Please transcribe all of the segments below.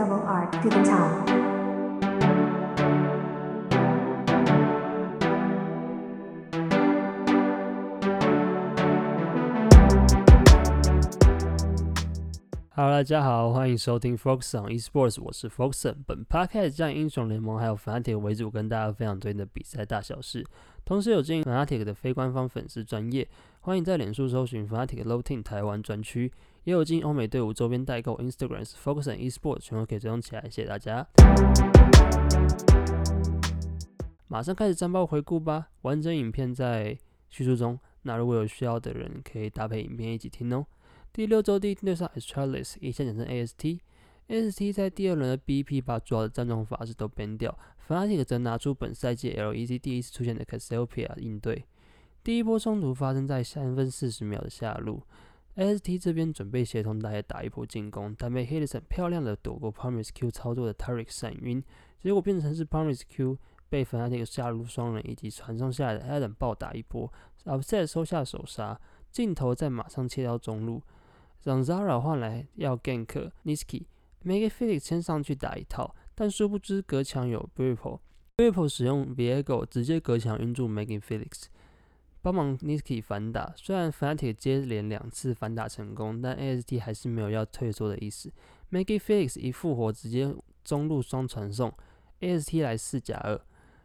double R to the top. Hello，大家好，欢迎收听 Focus on Esports，我是 Foxon。本 podcast 将英雄联盟还有 Fnatic 为主，跟大家分享最近的比赛大小事。同时有经营 Fnatic 的非官方粉丝专业，欢迎在脸书搜寻 Fnatic Low Team 台湾专区，也有经营欧美队伍周边代购 Instagram Focus on Esports，全都可以追踪起来，谢谢大家。马上开始战报回顾吧，完整影片在叙述中，那如果有需要的人可以搭配影片一起听哦。第六周第一天对上 Astralis，以下简称 AST。AST 在第二轮的 BP 把主要的战种法师都 ban 掉，Fnatic 则拿出本赛季 LEC 第一次出现的 Cassiopeia 应对。第一波冲突发生在三分四十秒的下路，AST 这边准备协同打野打一波进攻，但被 h i l l s o n 漂亮的躲过 Promise Q 操作的 Taric 闪晕，结果变成是 Promise Q 被 Fnatic 下路双人以及传送下来的 Adam 暴打一波，Upset 收下首杀，镜头再马上切到中路。让 Zara 换来要 gank Niski，Mega Felix 先上去打一套，但殊不知隔墙有 Ripple，Ripple 使用 Viego 直接隔墙晕住 Mega Felix，帮忙 Niski 反打。虽然 Fnatic 接连两次反打成功，但 AST 还是没有要退缩的意思。Mega Felix 一复活，直接中路双传送，AST 来四加二。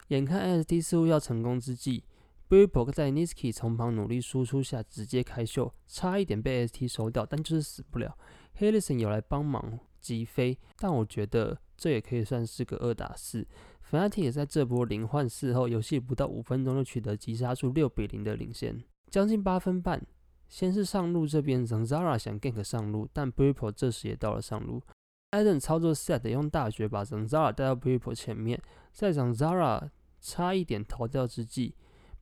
眼看 AST 似乎要成功之际，b i b o 在 Niski 从旁努力输出下，直接开秀，差一点被 ST 收掉，但就是死不了。h a l i s o n 有来帮忙击飞，但我觉得这也可以算是个二打四。Fnatic 也在这波零换四后，游戏不到五分钟就取得击杀数六比零的领先，将近八分半。先是上路这边 Zanzara 想 gank 上路，但 b i b o 这时也到了上路。，Aden 操作 set 用大绝把 Zanzara 带到 b i b o 前面，在 Zanzara 差一点逃掉之际。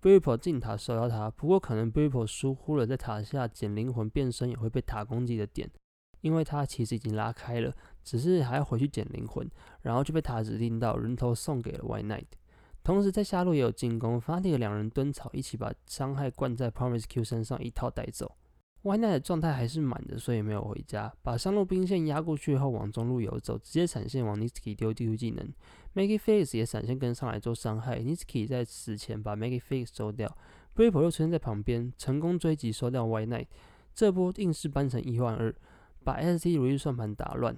B r i p p 进塔收到他，不过可能 b r i p p 疏忽了在塔下捡灵魂变身也会被塔攻击的点，因为他其实已经拉开了，只是还要回去捡灵魂，然后就被塔指定到人头送给了 White Knight。同时在下路也有进攻 f a t i 两人蹲草一起把伤害灌在 Promise Q 身上一套带走。Ynet 的状态还是满的，所以没有回家，把上路兵线压过去后往中路游走，直接闪现往 Niski 丢地图技能。Maggie Face 也闪现跟上来做伤害，Niski 在死前把 Maggie Face 收掉 b r i p p 又出现在旁边，成功追击收掉 White Knight。这波硬是扳成一换二，把 SC 如意算盘打乱。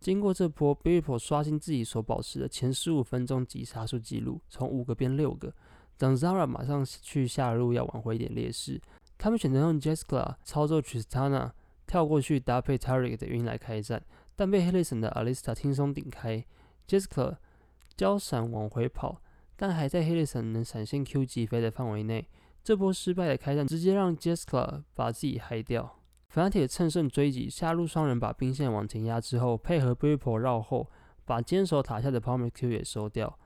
经过这波 b r i p p 刷新自己所保持的前十五分钟击杀数记录，从五个变六个。等 Zara 马上去下路要挽回一点劣势。他们选择用 Jeskla 操作 Tristana 跳过去搭配 Taric 的晕来开战，但被 Helison 的 Alista 轻松顶开。Jeskla 交闪往回跑，但还在 Helison 能闪现 Q 击飞的范围内。这波失败的开战直接让 Jeskla 把自己嗨掉。Fnatic 趁胜追击，下路双人把兵线往前压之后，配合 b r i p p l 绕后，把坚守塔下的 Palmer Q 也收掉。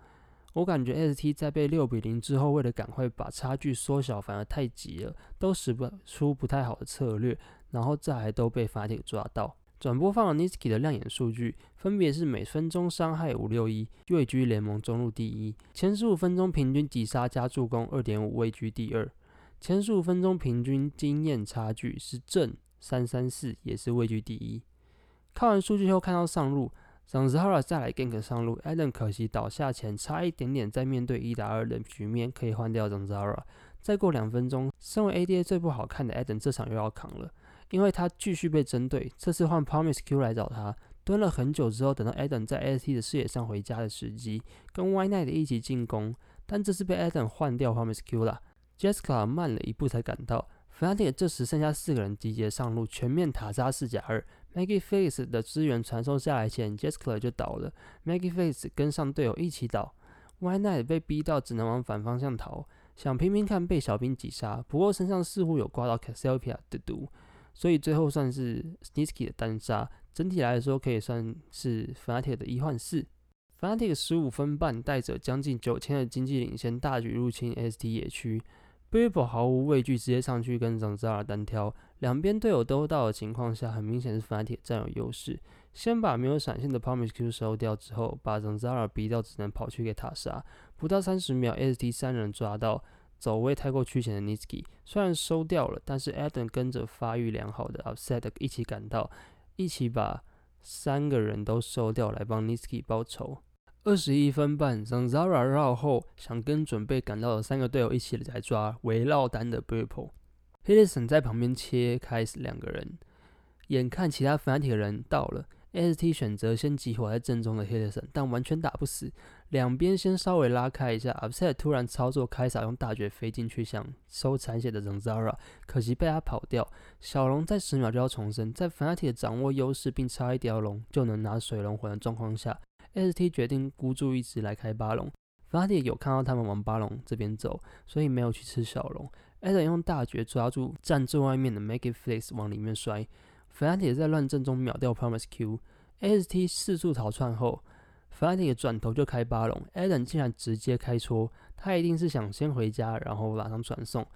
我感觉 ST 在被六比零之后，为了赶快把差距缩小，反而太急了，都使不出不太好的策略，然后这还都被 Fnatic 抓到。转播放了 Niski 的亮眼数据，分别是每分钟伤害五六一，位居联盟中路第一；前十五分钟平均击杀加助攻二点五，位居第二；前十五分钟平均经验差距是正三三四，也是位居第一。看完数据后，看到上路。让 Zara 再来 gank 上路，Adam 可惜倒下前差一点点，在面对一打二的局面可以换掉 Zara。再过两分钟，身为 ADA 最不好看的 Adam 这场又要扛了，因为他继续被针对。这次换 Promise Q 来找他，蹲了很久之后，等到 Adam 在 ST 的视野上回家的时机，跟 Y Night 一起进攻，但这次被 Adam 换掉 Promise Q 了。Jessica 慢了一步才赶到，Fnatic 这时剩下四个人集结上路，全面塔杀四甲二。Maggie Face 的资源传送下来前，Jeskla 就倒了。Maggie Face 跟上队友一起倒，Y Night 被逼到只能往反方向逃，想拼拼看被小兵击杀，不过身上似乎有挂到 Cassiopeia 的毒，所以最后算是 Snisky 的单杀。整体来说可以算是 Fnatic 的一换四。Fnatic 十五分半带着将近九千的经济领先，大举入侵 ST 野区。B i b o 毫无畏惧，直接上去跟 Zara 单挑。两边队友都到的情况下，很明显是 Fnatic 占有优势。先把没有闪现的 Promise Q 收掉之后，把 Zara 逼到只能跑去给塔杀。不到三十秒，ST 三人抓到走位太过趋前的 Niski，虽然收掉了，但是 Adam 跟着发育良好的 Upset 一起赶到，一起把三个人都收掉来帮 Niski 报仇。二十一分半，Zanzara 绕后想跟准备赶到的三个队友一起来抓围绕单的 b r i p o h i l l i s o n 在旁边切开两个人，眼看其他 Fanti 的人到了。ST 选择先集火在正中的 h i l l i s o n 但完全打不死。两边先稍微拉开一下，Upset 突然操作开撒，用大绝飞进去想收残血的 Zanzara，可惜被他跑掉。小龙在十秒就要重生，在 Fnatic 掌握优势并插一条龙就能拿水龙魂的状况下，ST 决定孤注一掷来开八龙。Fnatic 有看到他们往八龙这边走，所以没有去吃小龙。，Ed 用大绝抓住站最外面的 Make It Flex 往里面摔。Fnatic 在乱阵中秒掉 Promise Q。St 四处逃窜后，Fati 转头就开八龙，Ed 竟然直接开戳，他一定是想先回家，然后马上传送，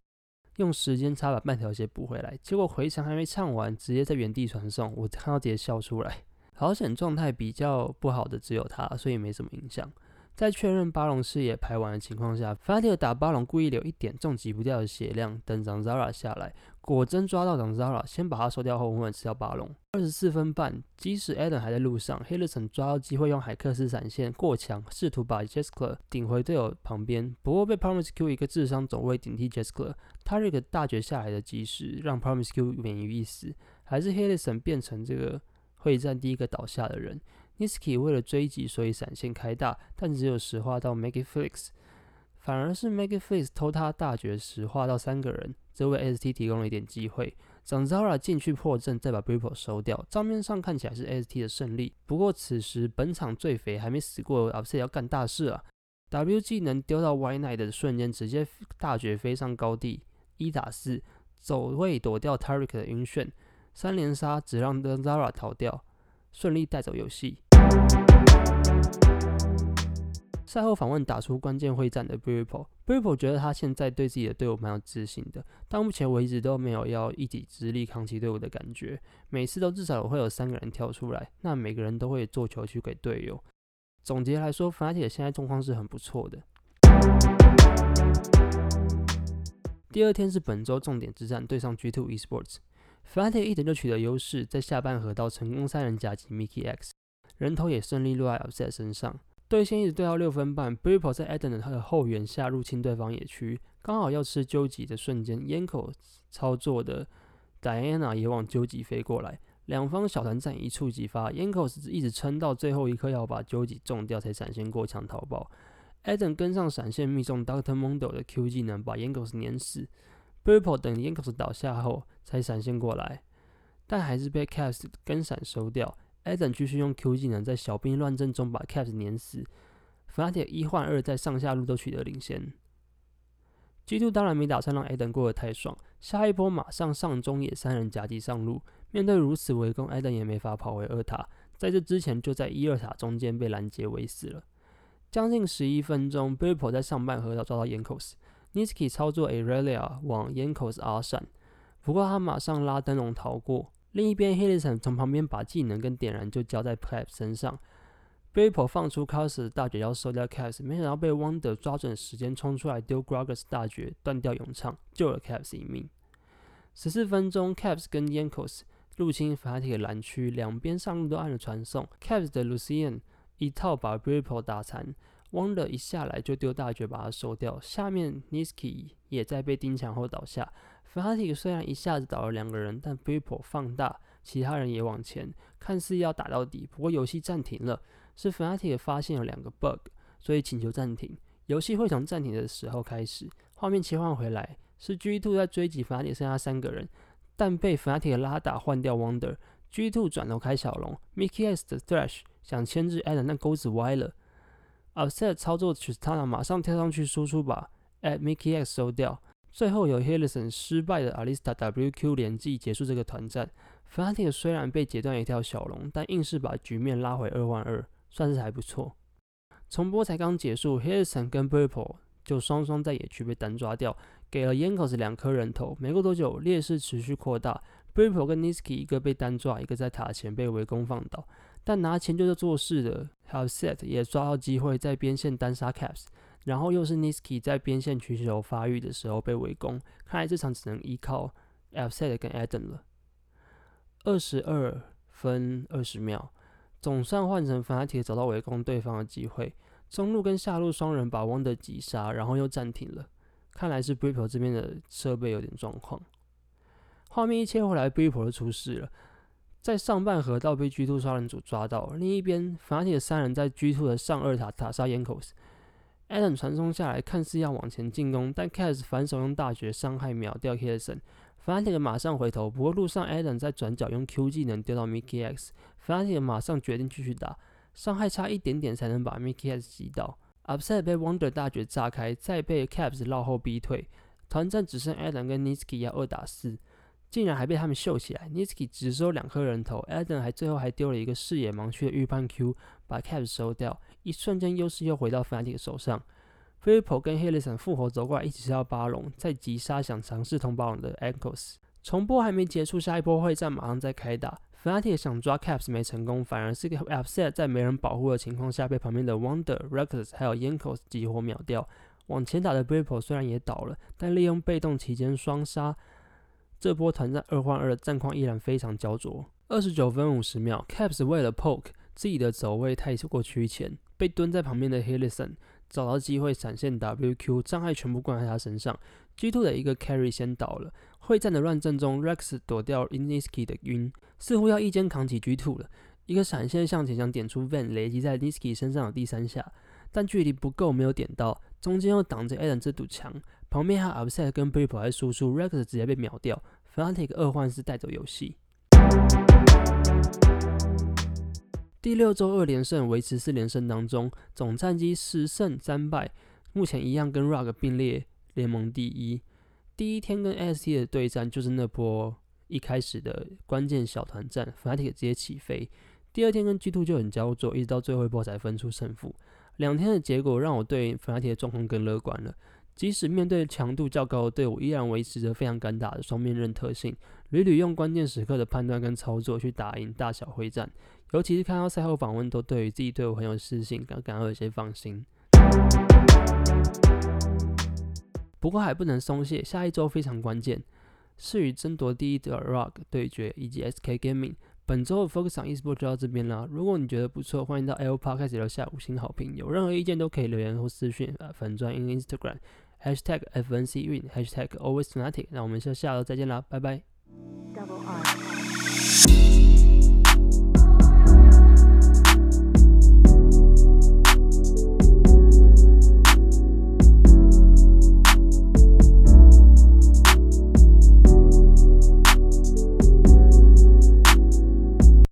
用时间差把半条血补回来。结果回场还没唱完，直接在原地传送，我看到直接笑出来。好险状态比较不好的只有他，所以没什么影响。在确认巴龙视野排完的情况下，，Fate 尔打巴龙故意留一点重挤不掉的血量，等 Zanzara 下来，果真抓到 Zanzara，先把他收掉后，稳稳吃掉巴龙。二十四分半，即使 Adam 还在路上 h i l l i s o n 抓到机会用海克斯闪现过墙，试图把 Jeskler 顶回队友旁边，不过被 Promise Q 一个智商走位顶替 Jeskler，他这个大绝下来的及时，让 Promise Q 免于一死，还是 h i l l i s o n 变成这个会战第一个倒下的人。Niski 为了追击，所以闪现开大，但只有石化到 Magiflix，反而是 Magiflix 偷他大绝石化到三个人，这为 ST 提供了一点机会。Zanzara 进去破阵，再把 b r i p p l e 收掉，账面上看起来是 ST 的胜利。不过此时本场最肥还没死过，Upset 要干大事啊！W 技能丢到 Y Night 的瞬间，直接大绝飞上高地，一打四，走位躲掉 Tarik 的晕眩，三连杀只让 Zanzara 逃掉，顺利带走游戏。赛后访问打出关键会战的 b r i p p l e b r i p p l 觉得他现在对自己的队伍蛮有自信的，到目前为止都没有要一己之力扛起队伍的感觉，每次都至少会有三个人跳出来，那每个人都会做球去给队友。总结来说，Fnatic 现在状况是很不错的。第二天是本周重点之战，对上 G2，Fnatic 一点就取得优势，在下半河道成功三人夹击 Mickey X。人头也顺利落在 Upset 身上，对线一直对到六分半 b r i p p l e 在 Eden 的他的后援下入侵对方野区，刚好要吃究极的瞬间 y a n k o 操作的 Diana 也往究极飞过来，两方小团战一触即发 y a n k o 是一直撑到最后一刻要把究极中掉才闪现过墙逃跑，Eden 跟上闪现命中 Doctor Mondo 的 Q 技能把 y a n k o 碾死。Buple 等 y a n k o 倒下后才闪现过来，但还是被 Caps 跟闪收掉。Eden 继续用 Q 技能在小兵乱阵中把 Caps 碾死，Fnatic 一换二在上下路都取得领先。G2 当然没打算让 Eden 过得太爽，下一波马上上中野三人夹击上路，面对如此围攻，Eden 也没法跑回二塔，在这之前就在一二塔中间被拦截围死了。将近十一分钟 b i r p l e 在上半河道抓到 Yankos n i s k i 操作 Aurelia 往 Yankos R 闪，不过他马上拉灯笼逃过。另一边 h i l l i s o n 从旁边把技能跟点燃就交在 c a p 身上 b a p o 放出 c a s 大绝要收掉 c a p 没想到被 Wonder 抓准时间冲出来丢 Gragas 大绝断掉咏唱，救了 Caps 一命。十四分钟，Caps 跟 Yankos 入侵法体的蓝区，两边上路都按了传送 Caps 的 Lucian 一套把 b a p o 打残，Wonder 一下来就丢大绝把他收掉，下面 Niski 也在被盯墙后倒下。Fnatic 虽然一下子倒了两个人，但 People 放大，其他人也往前，看似要打到底。不过游戏暂停了，是 Fnatic 发现了两个 bug，所以请求暂停。游戏会从暂停的时候开始，画面切换回来，是 G2 在追击 Fnatic，剩下三个人，但被 Fnatic 拉打换掉 Wonder。G2 转头开小龙，Mickey X 的 Thrash 想牵制 Adam，但钩子歪了。Upset 操作 Tristana 马上跳上去输出把 at Mickey X 收掉。最后由 h i l l i s o n 失败的 Alista WQ 连击结束这个团战。Fnatic 虽然被截断一条小龙，但硬是把局面拉回二换二，算是还不错。重播才刚结束 h i l l i s o n 跟 Purple 就双双在野区被单抓掉，给了 Yankos 两颗人头。没过多久，劣势持续扩大，Purple 跟 Niski 一个被单抓，一个在塔前被围攻放倒。但拿钱就是做事的 h a v s e t 也抓到机会在边线单杀 Caps。然后又是 Niski 在边线取球发育的时候被围攻，看来这场只能依靠 Fset 跟 Adam 了。二十二分二十秒，总算换成 Fnatic 找到围攻对方的机会。中路跟下路双人把 Wonder 击杀，然后又暂停了。看来是 b r i p p e 这边的设备有点状况。画面一切回来，Bripple 就出事了，在上半河道被 G2 杀人组抓到。另一边，Fnatic 三人在 G2 的上二塔塔杀 Yankos。Adam 传送下来，看似要往前进攻，但 Cats 反手用大绝伤害秒掉 k i l s o n Fnatic 马上回头，不过路上 Adam 在转角用 Q 技能丢到 Mickey X，Fnatic 马上决定继续打。伤害差一点点才能把 Mickey X 击倒，Upset 被 Wonder 大绝炸开，再被 Caps 绕后逼退，团战只剩 Adam 跟 Niski 要二打四，竟然还被他们秀起来，Niski 只收两颗人头，Adam 还最后还丢了一个视野盲区的预判 Q，把 Caps 收掉，一瞬间优势又回到 Fnatic 手上 f i l i p o 跟 h e l i s o n 复活走过来一起吃到巴龙，再击杀想尝试同巴龙的 Ankles，重播还没结束，下一波会战马上再开打。Fnatic 想抓 Caps 没成功，反而是个 Upset 在没人保护的情况下被旁边的 Wonder、Reckless 还有 Yankos 集火秒掉。往前打的 Bripple 虽然也倒了，但利用被动期间双杀，这波团战二换二的战况依然非常焦灼。二十九分五十秒，Caps 为了 Poke 自己的走位太过趋前，被蹲在旁边的 h i l l i s o n 找到机会闪现 WQ，障碍全部灌在他身上。G2 的一个 Carry 先倒了。会战的乱阵中，Rex 躲掉 Iniski 的晕，似乎要一肩扛起 G2 了。一个闪现向前想点出 Van，雷击在 Iniski 身上的第三下，但距离不够，没有点到。中间又挡着 Adam 这堵墙，旁边还有 Upset 跟 b r i p l e 在输出，Rex 直接被秒掉。Fnatic 二换是带走游戏。第六周二连胜，维持四连胜当中，总战绩十胜三败，目前一样跟 Rug 并列联盟第一。第一天跟 ST 的对战就是那波一开始的关键小团战，Fnatic 直接起飞。第二天跟 G2 就很焦灼，一直到最后一波才分出胜负。两天的结果让我对 Fnatic 的状况更乐观了。即使面对强度较高的队伍，依然维持着非常敢打的双面刃特性，屡屡用关键时刻的判断跟操作去打赢大小会战。尤其是看到赛后访问，都对于自己队伍很有自信，感感到有些放心。不过还不能松懈，下一周非常关键，是与争夺第一的 Rock 对决，以及 SK Gaming。本周的 Focus on Esport 就到这边啦。如果你觉得不错，欢迎到 L Park 开始留下五星好评。有任何意见都可以留言或私讯啊，粉专 in Instagram hashtag FNC Win hashtag Always Fnatic。那我们就下周再见啦，拜拜。Double R